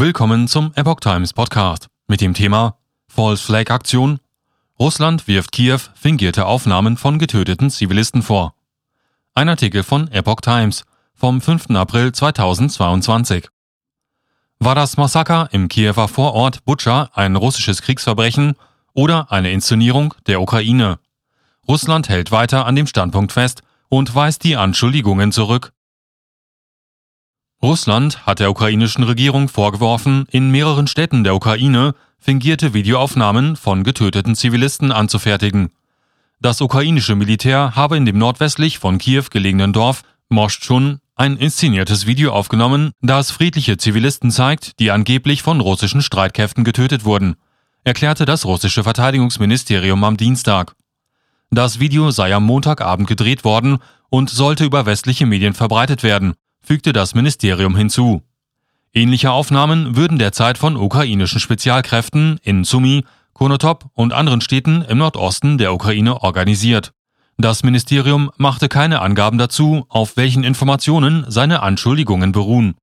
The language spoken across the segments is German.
Willkommen zum Epoch Times Podcast mit dem Thema False Flag Aktion. Russland wirft Kiew fingierte Aufnahmen von getöteten Zivilisten vor. Ein Artikel von Epoch Times vom 5. April 2022. War das Massaker im Kiewer Vorort Butscha ein russisches Kriegsverbrechen oder eine Inszenierung der Ukraine? Russland hält weiter an dem Standpunkt fest und weist die Anschuldigungen zurück. Russland hat der ukrainischen Regierung vorgeworfen, in mehreren Städten der Ukraine fingierte Videoaufnahmen von getöteten Zivilisten anzufertigen. Das ukrainische Militär habe in dem nordwestlich von Kiew gelegenen Dorf Moschchun ein inszeniertes Video aufgenommen, das friedliche Zivilisten zeigt, die angeblich von russischen Streitkräften getötet wurden, erklärte das russische Verteidigungsministerium am Dienstag. Das Video sei am Montagabend gedreht worden und sollte über westliche Medien verbreitet werden, fügte das Ministerium hinzu. Ähnliche Aufnahmen würden derzeit von ukrainischen Spezialkräften in Sumy, Konotop und anderen Städten im Nordosten der Ukraine organisiert. Das Ministerium machte keine Angaben dazu, auf welchen Informationen seine Anschuldigungen beruhen.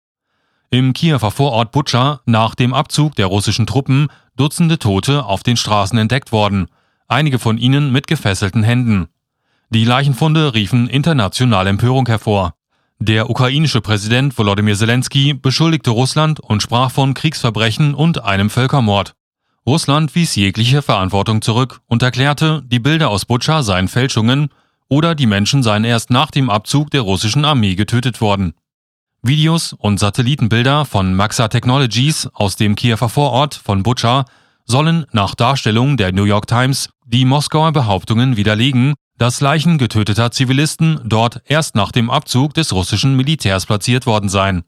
Im Kiewer Vorort Butscha nach dem Abzug der russischen Truppen Dutzende Tote auf den Straßen entdeckt worden, einige von ihnen mit gefesselten Händen. Die Leichenfunde riefen internationale Empörung hervor. Der ukrainische Präsident Volodymyr Zelensky beschuldigte Russland und sprach von Kriegsverbrechen und einem Völkermord. Russland wies jegliche Verantwortung zurück und erklärte, die Bilder aus Butscha seien Fälschungen oder die Menschen seien erst nach dem Abzug der russischen Armee getötet worden. Videos und Satellitenbilder von Maxa Technologies aus dem Kiewer Vorort von Butscha sollen nach Darstellung der New York Times die Moskauer Behauptungen widerlegen, dass Leichen getöteter Zivilisten dort erst nach dem Abzug des russischen Militärs platziert worden seien